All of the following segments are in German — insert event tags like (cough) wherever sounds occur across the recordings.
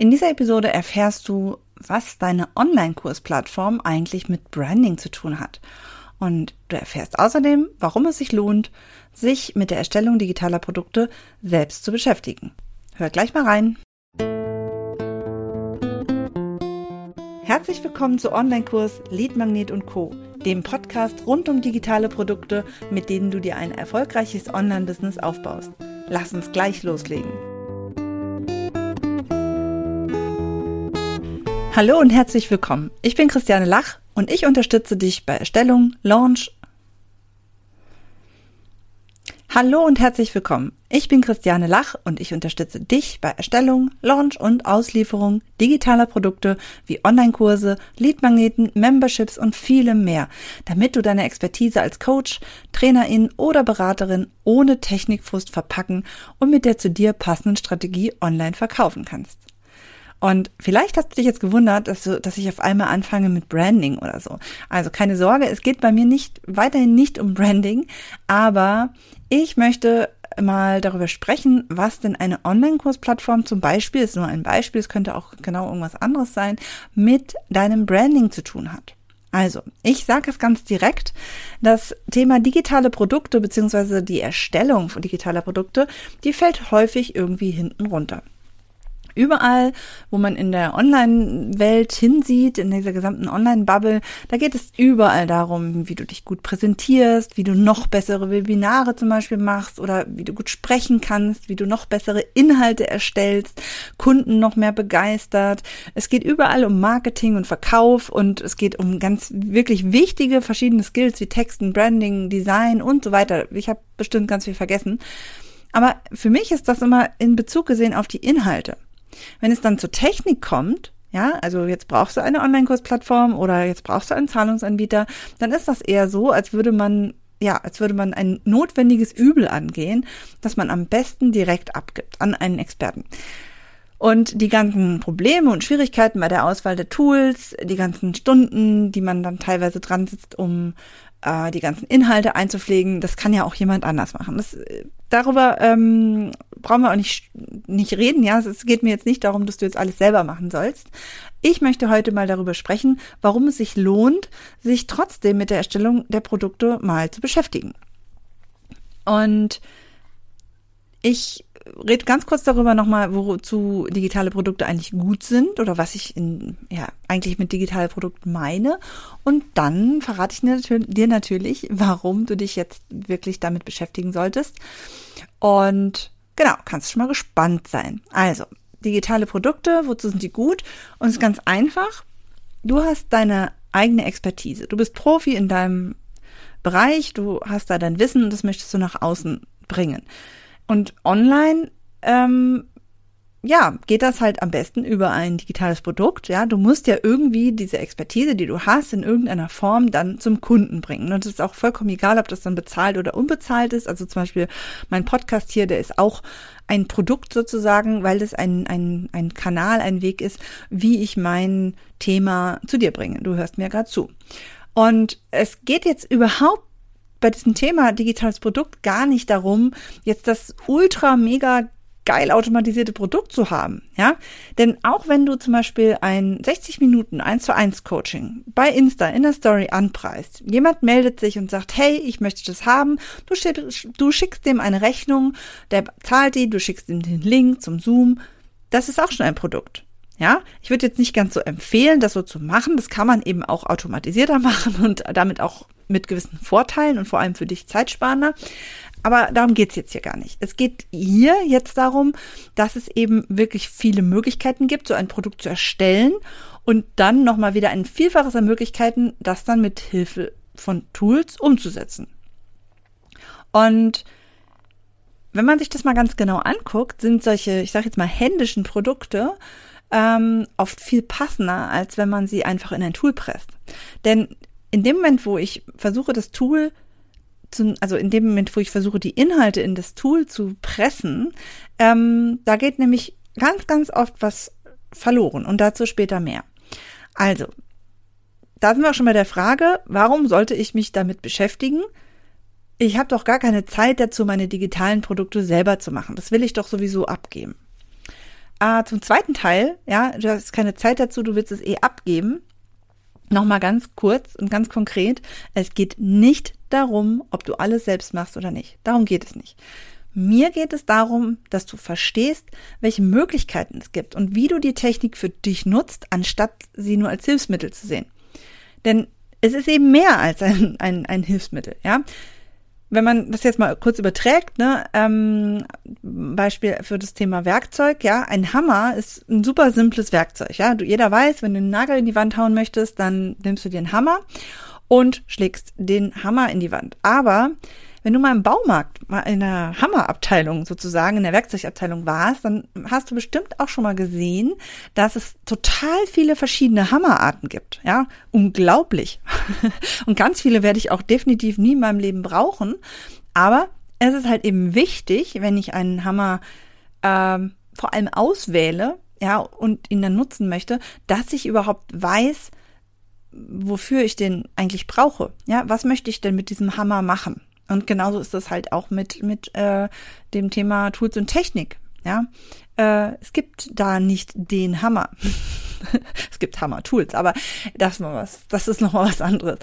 In dieser Episode erfährst du, was deine Online-Kursplattform eigentlich mit Branding zu tun hat. Und du erfährst außerdem, warum es sich lohnt, sich mit der Erstellung digitaler Produkte selbst zu beschäftigen. Hör gleich mal rein. Herzlich willkommen zu Online-Kurs Lead Magnet und Co., dem Podcast rund um digitale Produkte, mit denen du dir ein erfolgreiches Online-Business aufbaust. Lass uns gleich loslegen. Hallo und herzlich willkommen. Ich bin Christiane Lach und ich unterstütze dich bei Erstellung, Launch. Hallo und herzlich willkommen. Ich bin Christiane Lach und ich unterstütze dich bei Erstellung, Launch und Auslieferung digitaler Produkte wie Online-Kurse, Leadmagneten, Memberships und vielem mehr, damit du deine Expertise als Coach, Trainerin oder Beraterin ohne Technikfrust verpacken und mit der zu dir passenden Strategie online verkaufen kannst. Und vielleicht hast du dich jetzt gewundert, dass, du, dass ich auf einmal anfange mit Branding oder so. Also keine Sorge, es geht bei mir nicht weiterhin nicht um Branding, aber ich möchte mal darüber sprechen, was denn eine Online-Kursplattform zum Beispiel, ist nur ein Beispiel, es könnte auch genau irgendwas anderes sein, mit deinem Branding zu tun hat. Also, ich sage es ganz direkt, das Thema digitale Produkte beziehungsweise die Erstellung von digitaler Produkte, die fällt häufig irgendwie hinten runter überall, wo man in der Online-Welt hinsieht, in dieser gesamten Online-Bubble, da geht es überall darum, wie du dich gut präsentierst, wie du noch bessere Webinare zum Beispiel machst oder wie du gut sprechen kannst, wie du noch bessere Inhalte erstellst, Kunden noch mehr begeistert. Es geht überall um Marketing und Verkauf und es geht um ganz wirklich wichtige verschiedene Skills wie Texten, Branding, Design und so weiter. Ich habe bestimmt ganz viel vergessen. Aber für mich ist das immer in Bezug gesehen auf die Inhalte. Wenn es dann zur Technik kommt, ja, also jetzt brauchst du eine Online-Kursplattform oder jetzt brauchst du einen Zahlungsanbieter, dann ist das eher so, als würde man ja, als würde man ein notwendiges Übel angehen, das man am besten direkt abgibt an einen Experten. Und die ganzen Probleme und Schwierigkeiten bei der Auswahl der Tools, die ganzen Stunden, die man dann teilweise dran sitzt, um äh, die ganzen Inhalte einzupflegen, das kann ja auch jemand anders machen. Das, äh, darüber ähm, brauchen wir auch nicht, nicht reden. Ja, es geht mir jetzt nicht darum, dass du jetzt alles selber machen sollst. Ich möchte heute mal darüber sprechen, warum es sich lohnt, sich trotzdem mit der Erstellung der Produkte mal zu beschäftigen. Und ich rede ganz kurz darüber nochmal, wozu digitale Produkte eigentlich gut sind oder was ich in, ja, eigentlich mit digitalen Produkten meine. Und dann verrate ich dir natürlich, warum du dich jetzt wirklich damit beschäftigen solltest. Und genau, kannst schon mal gespannt sein. Also, digitale Produkte, wozu sind die gut? Und es ist ganz einfach. Du hast deine eigene Expertise. Du bist Profi in deinem Bereich, du hast da dein Wissen und das möchtest du nach außen bringen. Und online, ähm, ja, geht das halt am besten über ein digitales Produkt. Ja, du musst ja irgendwie diese Expertise, die du hast, in irgendeiner Form dann zum Kunden bringen. Und es ist auch vollkommen egal, ob das dann bezahlt oder unbezahlt ist. Also zum Beispiel mein Podcast hier, der ist auch ein Produkt sozusagen, weil das ein, ein, ein Kanal, ein Weg ist, wie ich mein Thema zu dir bringe. Du hörst mir gerade zu. Und es geht jetzt überhaupt bei diesem Thema digitales Produkt gar nicht darum, jetzt das ultra mega geil automatisierte Produkt zu haben, ja? Denn auch wenn du zum Beispiel ein 60 Minuten 1 zu 1 Coaching bei Insta in der Story anpreist, jemand meldet sich und sagt, hey, ich möchte das haben, du, schick, du schickst dem eine Rechnung, der zahlt die, du schickst ihm den Link zum Zoom, das ist auch schon ein Produkt. Ja, ich würde jetzt nicht ganz so empfehlen, das so zu machen. Das kann man eben auch automatisierter (laughs) machen und damit auch mit gewissen Vorteilen und vor allem für dich zeitsparender. Aber darum geht's jetzt hier gar nicht. Es geht hier jetzt darum, dass es eben wirklich viele Möglichkeiten gibt, so ein Produkt zu erstellen und dann nochmal wieder ein Vielfaches an Möglichkeiten, das dann mit Hilfe von Tools umzusetzen. Und wenn man sich das mal ganz genau anguckt, sind solche, ich sage jetzt mal, händischen Produkte ähm, oft viel passender, als wenn man sie einfach in ein Tool presst. Denn in dem Moment, wo ich versuche, das Tool zu, also in dem Moment, wo ich versuche, die Inhalte in das Tool zu pressen, ähm, da geht nämlich ganz, ganz oft was verloren und dazu später mehr. Also, da sind wir auch schon bei der Frage, warum sollte ich mich damit beschäftigen? Ich habe doch gar keine Zeit dazu, meine digitalen Produkte selber zu machen. Das will ich doch sowieso abgeben. äh, zum zweiten Teil, ja, du hast keine Zeit dazu, du willst es eh abgeben. Nochmal ganz kurz und ganz konkret. Es geht nicht darum, ob du alles selbst machst oder nicht. Darum geht es nicht. Mir geht es darum, dass du verstehst, welche Möglichkeiten es gibt und wie du die Technik für dich nutzt, anstatt sie nur als Hilfsmittel zu sehen. Denn es ist eben mehr als ein, ein, ein Hilfsmittel, ja wenn man das jetzt mal kurz überträgt, ne, ähm, Beispiel für das Thema Werkzeug, ja, ein Hammer ist ein super simples Werkzeug, ja. Du, jeder weiß, wenn du einen Nagel in die Wand hauen möchtest, dann nimmst du dir einen Hammer und schlägst den Hammer in die Wand. Aber wenn du mal im Baumarkt, mal in der Hammerabteilung sozusagen, in der Werkzeugabteilung warst, dann hast du bestimmt auch schon mal gesehen, dass es total viele verschiedene Hammerarten gibt. Ja, unglaublich. (laughs) Und ganz viele werde ich auch definitiv nie in meinem Leben brauchen. Aber es ist halt eben wichtig, wenn ich einen Hammer ähm, vor allem auswähle, ja, und ihn dann nutzen möchte, dass ich überhaupt weiß, wofür ich den eigentlich brauche. Ja, was möchte ich denn mit diesem Hammer machen? Und genauso ist das halt auch mit, mit äh, dem Thema Tools und Technik. Ja, äh, es gibt da nicht den Hammer. (laughs) es gibt Hammer-Tools, aber das, mal was, das ist nochmal was anderes.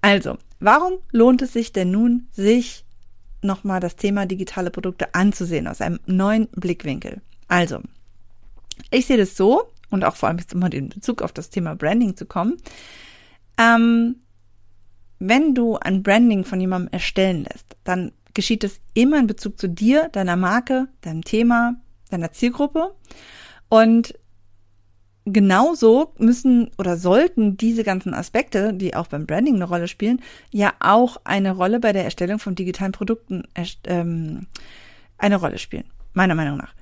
Also, warum lohnt es sich denn nun, sich nochmal das Thema digitale Produkte anzusehen aus einem neuen Blickwinkel? Also, ich sehe das so, und auch vor allem jetzt immer den Bezug auf das Thema Branding zu kommen. Ähm, wenn du ein Branding von jemandem erstellen lässt, dann geschieht es immer in Bezug zu dir, deiner Marke, deinem Thema, deiner Zielgruppe. Und genauso müssen oder sollten diese ganzen Aspekte, die auch beim Branding eine Rolle spielen, ja auch eine Rolle bei der Erstellung von digitalen Produkten ähm, eine Rolle spielen, meiner Meinung nach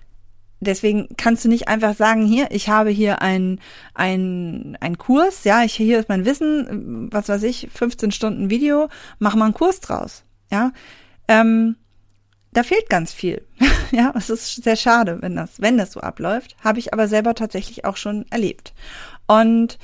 deswegen kannst du nicht einfach sagen, hier, ich habe hier ein, ein, ein Kurs, ja, ich, hier ist mein Wissen, was weiß ich, 15 Stunden Video, mach mal einen Kurs draus, ja. Ähm, da fehlt ganz viel. (laughs) ja, es ist sehr schade, wenn das, wenn das so abläuft. Habe ich aber selber tatsächlich auch schon erlebt. Und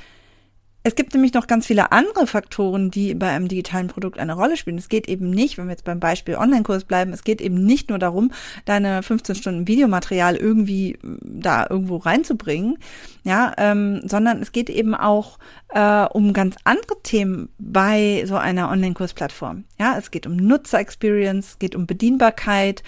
es gibt nämlich noch ganz viele andere Faktoren, die bei einem digitalen Produkt eine Rolle spielen. Es geht eben nicht, wenn wir jetzt beim Beispiel Online-Kurs bleiben, es geht eben nicht nur darum, deine 15 Stunden Videomaterial irgendwie äh, da irgendwo reinzubringen, ja, ähm, sondern es geht eben auch äh, um ganz andere Themen bei so einer Online-Kursplattform. Ja, es geht um Nutzer-Experience, es geht um Bedienbarkeit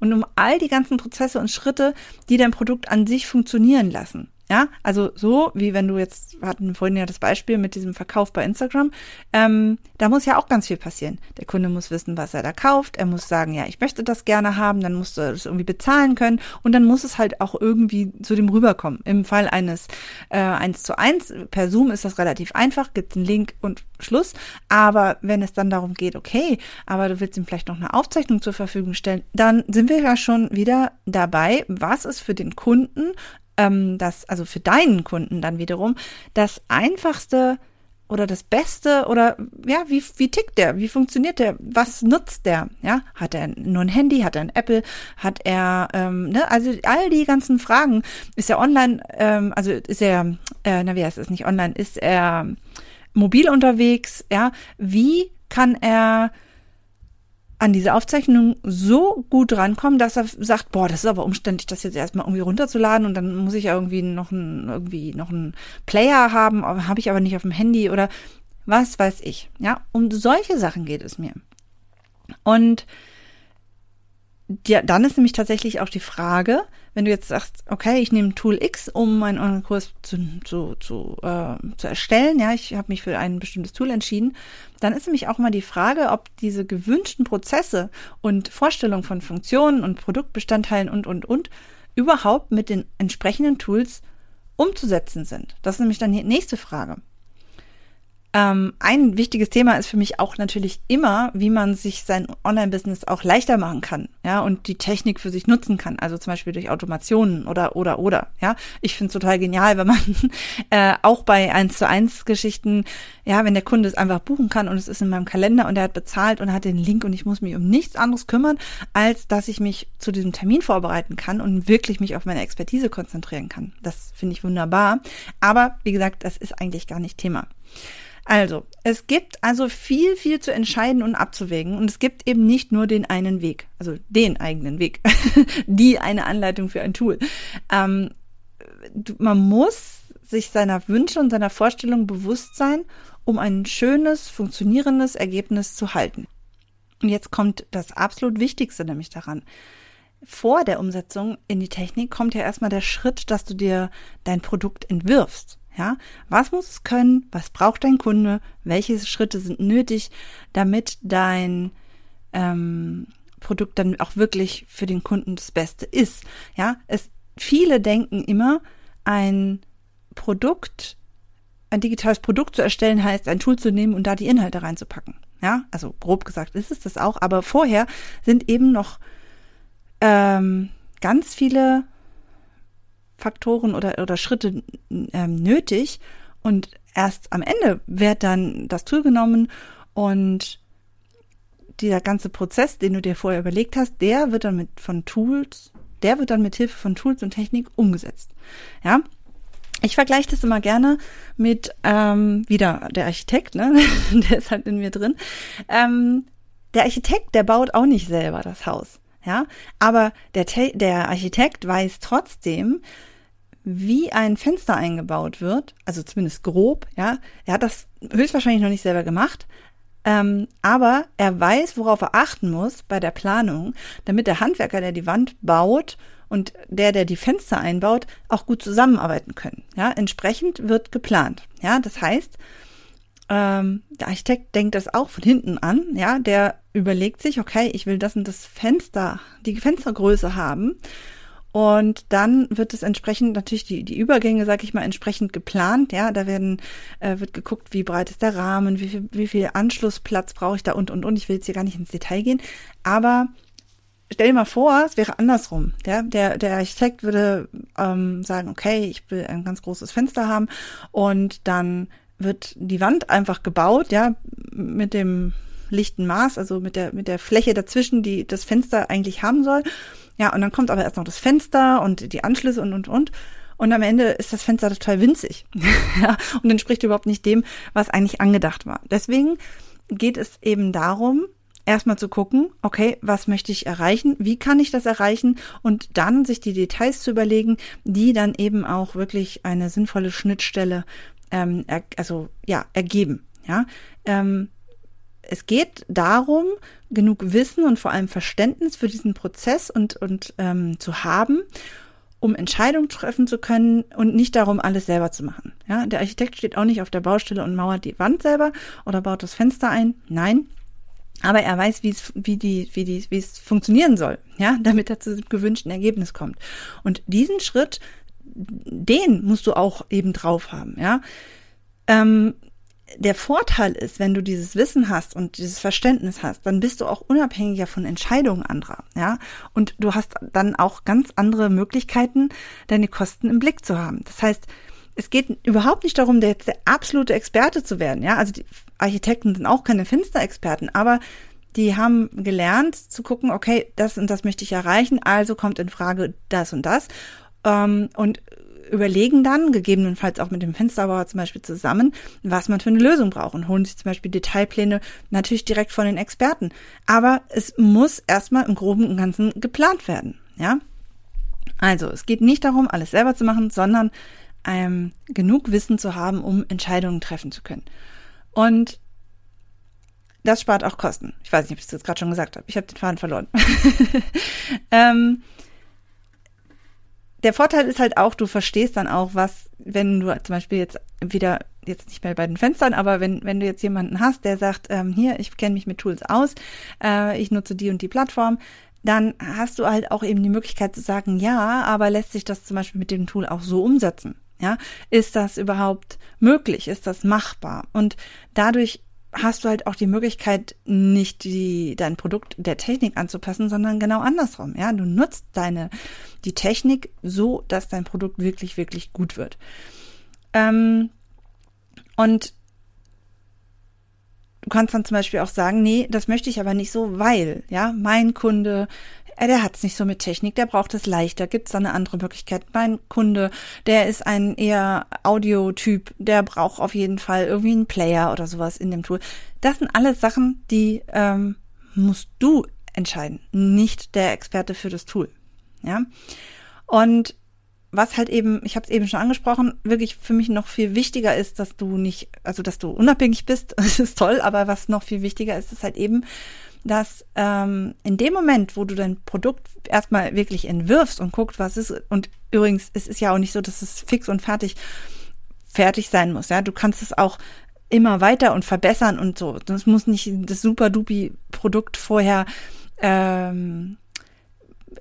und um all die ganzen Prozesse und Schritte, die dein Produkt an sich funktionieren lassen. Ja, also so wie wenn du jetzt, wir hatten vorhin ja das Beispiel mit diesem Verkauf bei Instagram, ähm, da muss ja auch ganz viel passieren. Der Kunde muss wissen, was er da kauft, er muss sagen, ja, ich möchte das gerne haben, dann musst du das irgendwie bezahlen können und dann muss es halt auch irgendwie zu dem rüberkommen. Im Fall eines äh, 1 zu 1 per Zoom ist das relativ einfach, gibt einen Link und Schluss. Aber wenn es dann darum geht, okay, aber du willst ihm vielleicht noch eine Aufzeichnung zur Verfügung stellen, dann sind wir ja schon wieder dabei, was ist für den Kunden ähm, das, also für deinen Kunden dann wiederum, das einfachste oder das Beste oder ja, wie, wie tickt der? Wie funktioniert der? Was nutzt der? Ja, hat er nur ein Handy? Hat er ein Apple? Hat er, ähm, ne, also all die ganzen Fragen. Ist er online, ähm, also ist er, äh, na wie heißt es nicht online, ist er mobil unterwegs? Ja, wie kann er an diese Aufzeichnung so gut rankommen, dass er sagt, boah, das ist aber umständlich, das jetzt erstmal irgendwie runterzuladen und dann muss ich ja irgendwie noch ein, irgendwie noch einen Player haben, habe ich aber nicht auf dem Handy oder was weiß ich. Ja, um solche Sachen geht es mir. Und ja, dann ist nämlich tatsächlich auch die Frage, wenn du jetzt sagst, okay, ich nehme Tool X, um meinen Online-Kurs zu, zu, zu, äh, zu erstellen, ja, ich habe mich für ein bestimmtes Tool entschieden, dann ist nämlich auch mal die Frage, ob diese gewünschten Prozesse und Vorstellungen von Funktionen und Produktbestandteilen und, und, und überhaupt mit den entsprechenden Tools umzusetzen sind. Das ist nämlich dann die nächste Frage. Ähm, ein wichtiges Thema ist für mich auch natürlich immer, wie man sich sein Online-Business auch leichter machen kann, ja, und die Technik für sich nutzen kann. Also zum Beispiel durch Automationen oder oder oder. Ja, ich finde es total genial, wenn man (laughs) äh, auch bei 1 zu 1 Geschichten, ja, wenn der Kunde es einfach buchen kann und es ist in meinem Kalender und er hat bezahlt und hat den Link und ich muss mich um nichts anderes kümmern, als dass ich mich zu diesem Termin vorbereiten kann und wirklich mich auf meine Expertise konzentrieren kann. Das finde ich wunderbar. Aber wie gesagt, das ist eigentlich gar nicht Thema. Also, es gibt also viel, viel zu entscheiden und abzuwägen und es gibt eben nicht nur den einen Weg, also den eigenen Weg, (laughs) die eine Anleitung für ein Tool. Ähm, man muss sich seiner Wünsche und seiner Vorstellung bewusst sein, um ein schönes, funktionierendes Ergebnis zu halten. Und jetzt kommt das absolut Wichtigste nämlich daran. Vor der Umsetzung in die Technik kommt ja erstmal der Schritt, dass du dir dein Produkt entwirfst. Ja, was muss es können? Was braucht dein Kunde? Welche Schritte sind nötig, damit dein ähm, Produkt dann auch wirklich für den Kunden das Beste ist? Ja, es viele denken immer, ein Produkt, ein digitales Produkt zu erstellen heißt, ein Tool zu nehmen und da die Inhalte reinzupacken. Ja, also grob gesagt ist es das auch, aber vorher sind eben noch ähm, ganz viele Faktoren oder, oder Schritte ähm, nötig und erst am Ende wird dann das Tool genommen und dieser ganze Prozess, den du dir vorher überlegt hast, der wird dann mit von Tools, der wird dann mit Hilfe von Tools und Technik umgesetzt. Ja, ich vergleiche das immer gerne mit ähm, wieder der Architekt, ne? (laughs) der ist halt in mir drin. Ähm, der Architekt, der baut auch nicht selber das Haus, ja. Aber der, der Architekt weiß trotzdem, wie ein Fenster eingebaut wird, also zumindest grob, ja. Er hat das höchstwahrscheinlich noch nicht selber gemacht, ähm, aber er weiß, worauf er achten muss bei der Planung, damit der Handwerker, der die Wand baut und der, der die Fenster einbaut, auch gut zusammenarbeiten können. Ja, entsprechend wird geplant. Ja, das heißt, ähm, der Architekt denkt das auch von hinten an. Ja, der überlegt sich, okay, ich will das und das Fenster, die Fenstergröße haben. Und dann wird es entsprechend natürlich die, die Übergänge, sag ich mal, entsprechend geplant. Ja, da werden äh, wird geguckt, wie breit ist der Rahmen, wie viel, wie viel Anschlussplatz brauche ich da und und und. Ich will jetzt hier gar nicht ins Detail gehen, aber stell dir mal vor, es wäre andersrum. Ja? Der, der Architekt würde ähm, sagen, okay, ich will ein ganz großes Fenster haben und dann wird die Wand einfach gebaut, ja, mit dem lichten Maß, also mit der, mit der Fläche dazwischen, die das Fenster eigentlich haben soll. Ja, und dann kommt aber erst noch das Fenster und die Anschlüsse und, und, und. Und am Ende ist das Fenster total winzig. (laughs) ja, und entspricht überhaupt nicht dem, was eigentlich angedacht war. Deswegen geht es eben darum, erstmal zu gucken, okay, was möchte ich erreichen, wie kann ich das erreichen und dann sich die Details zu überlegen, die dann eben auch wirklich eine sinnvolle Schnittstelle ähm, er, also ja ergeben. Ja, ähm, es geht darum, genug Wissen und vor allem Verständnis für diesen Prozess und und ähm, zu haben um Entscheidungen treffen zu können und nicht darum, alles selber zu machen. Ja, der Architekt steht auch nicht auf der Baustelle und mauert die Wand selber oder baut das Fenster ein. Nein, aber er weiß, wie es, wie die, wie die, wie es funktionieren soll, ja, (laughs) damit er zu dem gewünschten Ergebnis kommt. Und diesen Schritt, den musst du auch eben drauf haben, ja. Ähm, der Vorteil ist, wenn du dieses Wissen hast und dieses Verständnis hast, dann bist du auch unabhängiger von Entscheidungen anderer, ja. Und du hast dann auch ganz andere Möglichkeiten, deine Kosten im Blick zu haben. Das heißt, es geht überhaupt nicht darum, der jetzt der absolute Experte zu werden. Ja, also die Architekten sind auch keine Fensterexperten, aber die haben gelernt zu gucken, okay, das und das möchte ich erreichen, also kommt in Frage das und das. Ähm, und überlegen dann, gegebenenfalls auch mit dem Fensterbauer zum Beispiel zusammen, was man für eine Lösung braucht und holen sich zum Beispiel Detailpläne natürlich direkt von den Experten. Aber es muss erstmal im Groben und Ganzen geplant werden. Ja, also es geht nicht darum, alles selber zu machen, sondern ähm, genug Wissen zu haben, um Entscheidungen treffen zu können. Und das spart auch Kosten. Ich weiß nicht, ob ich das gerade schon gesagt habe. Ich habe den Faden verloren. (laughs) ähm, der Vorteil ist halt auch, du verstehst dann auch, was, wenn du zum Beispiel jetzt wieder, jetzt nicht mehr bei den Fenstern, aber wenn, wenn du jetzt jemanden hast, der sagt, ähm, hier, ich kenne mich mit Tools aus, äh, ich nutze die und die Plattform, dann hast du halt auch eben die Möglichkeit zu sagen, ja, aber lässt sich das zum Beispiel mit dem Tool auch so umsetzen? Ja, ist das überhaupt möglich? Ist das machbar? Und dadurch hast du halt auch die Möglichkeit, nicht die, dein Produkt der Technik anzupassen, sondern genau andersrum. Ja, du nutzt deine, die Technik so, dass dein Produkt wirklich, wirklich gut wird. Ähm, und du kannst dann zum Beispiel auch sagen, nee, das möchte ich aber nicht so, weil, ja, mein Kunde der hat es nicht so mit Technik, der braucht es leichter. Gibt es da eine andere Möglichkeit? Mein Kunde, der ist ein eher Audiotyp, der braucht auf jeden Fall irgendwie einen Player oder sowas in dem Tool. Das sind alles Sachen, die ähm, musst du entscheiden, nicht der Experte für das Tool. Ja. Und was halt eben, ich habe es eben schon angesprochen, wirklich für mich noch viel wichtiger ist, dass du nicht, also dass du unabhängig bist, (laughs) das ist toll, aber was noch viel wichtiger ist, ist halt eben, dass ähm, in dem Moment, wo du dein Produkt erstmal wirklich entwirfst und guckst, was ist, und übrigens, es ist ja auch nicht so, dass es fix und fertig fertig sein muss. Ja, du kannst es auch immer weiter und verbessern und so. Das muss nicht das super dupi Produkt vorher ähm,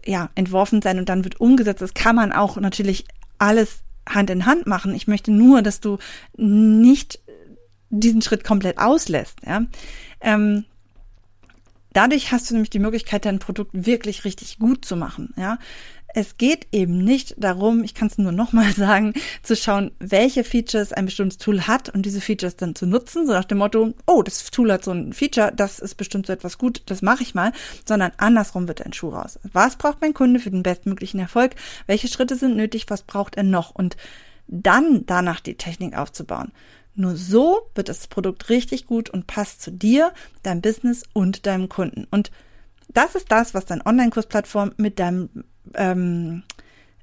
ja entworfen sein und dann wird umgesetzt. Das kann man auch natürlich alles Hand in Hand machen. Ich möchte nur, dass du nicht diesen Schritt komplett auslässt. Ja. Ähm, dadurch hast du nämlich die Möglichkeit, dein Produkt wirklich richtig gut zu machen. Ja, es geht eben nicht darum, ich kann es nur nochmal (laughs) sagen, zu schauen, welche Features ein bestimmtes Tool hat und diese Features dann zu nutzen, so nach dem Motto, oh, das Tool hat so ein Feature, das ist bestimmt so etwas gut, das mache ich mal, sondern andersrum wird ein Schuh raus. Was braucht mein Kunde für den bestmöglichen Erfolg? Welche Schritte sind nötig? Was braucht er noch? Und dann danach die Technik aufzubauen. Nur so wird das Produkt richtig gut und passt zu dir, deinem Business und deinem Kunden. Und das ist das, was deine Online-Kursplattform mit deinem ähm,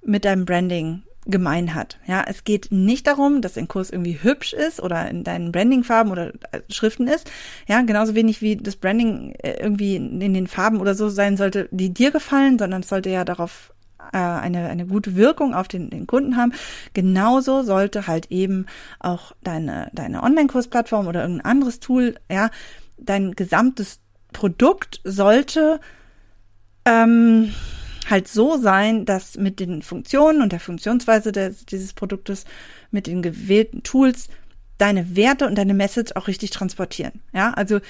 mit deinem Branding gemein hat. Ja, es geht nicht darum, dass ein Kurs irgendwie hübsch ist oder in deinen Brandingfarben oder äh, Schriften ist. Ja, genauso wenig wie das Branding äh, irgendwie in den Farben oder so sein sollte, die dir gefallen, sondern es sollte ja darauf äh, eine, eine gute Wirkung auf den, den Kunden haben. Genauso sollte halt eben auch deine, deine Online-Kursplattform oder irgendein anderes Tool, ja, dein gesamtes Produkt sollte ähm, halt so sein, dass mit den Funktionen und der Funktionsweise des, dieses Produktes, mit den gewählten Tools, deine Werte und deine Message auch richtig transportieren. Ja, also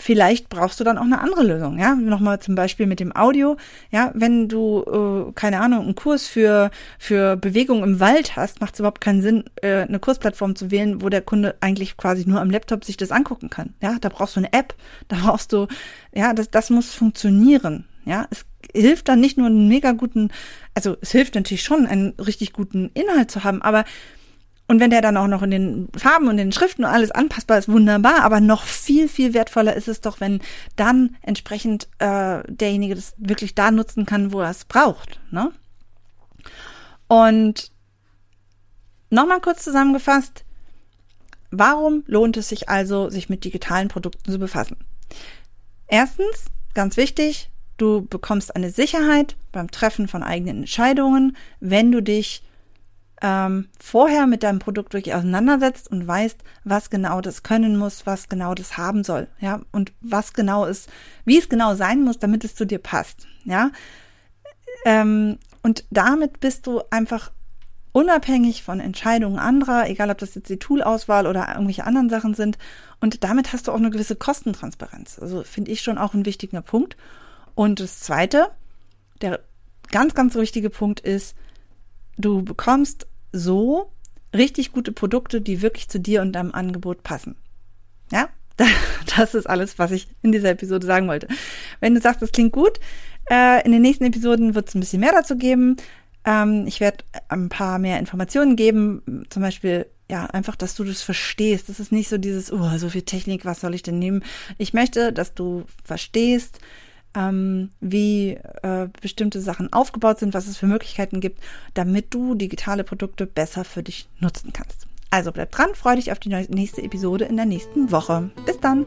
vielleicht brauchst du dann auch eine andere Lösung, ja. Nochmal zum Beispiel mit dem Audio, ja, wenn du, äh, keine Ahnung, einen Kurs für, für Bewegung im Wald hast, macht es überhaupt keinen Sinn, äh, eine Kursplattform zu wählen, wo der Kunde eigentlich quasi nur am Laptop sich das angucken kann. Ja, da brauchst du eine App, (laughs) da brauchst du, ja, das, das muss funktionieren. Ja, es hilft dann nicht nur einen mega guten, also es hilft natürlich schon, einen richtig guten Inhalt zu haben, aber und wenn der dann auch noch in den Farben und den Schriften und alles anpassbar ist, wunderbar. Aber noch viel, viel wertvoller ist es doch, wenn dann entsprechend äh, derjenige das wirklich da nutzen kann, wo er es braucht. Ne? Und nochmal kurz zusammengefasst, warum lohnt es sich also, sich mit digitalen Produkten zu befassen? Erstens, ganz wichtig, Du bekommst eine Sicherheit beim Treffen von eigenen Entscheidungen, wenn du dich ähm, vorher mit deinem Produkt wirklich auseinandersetzt und weißt, was genau das können muss, was genau das haben soll, ja, und was genau ist, wie es genau sein muss, damit es zu dir passt, ja. Ähm, und damit bist du einfach unabhängig von Entscheidungen anderer, egal ob das jetzt die Toolauswahl oder irgendwelche anderen Sachen sind. Und damit hast du auch eine gewisse Kostentransparenz. Also finde ich schon auch ein wichtiger Punkt. Und das Zweite, der ganz, ganz wichtige Punkt ist, du bekommst so richtig gute Produkte, die wirklich zu dir und deinem Angebot passen. Ja, (laughs) das ist alles, was ich in dieser Episode sagen wollte. Wenn du sagst, das klingt gut, äh, in den nächsten Episoden wird es ein bisschen mehr dazu geben. Ähm, ich werde ein paar mehr Informationen geben, zum Beispiel ja, einfach, dass du das verstehst. Das ist nicht so dieses, oh, so viel Technik, was soll ich denn nehmen? Ich möchte, dass du verstehst, ähm, wie äh, bestimmte Sachen aufgebaut sind, was es für Möglichkeiten gibt, damit du digitale Produkte besser für dich nutzen kannst. Also bleib dran, freue dich auf die nächste Episode in der nächsten Woche. Bis dann!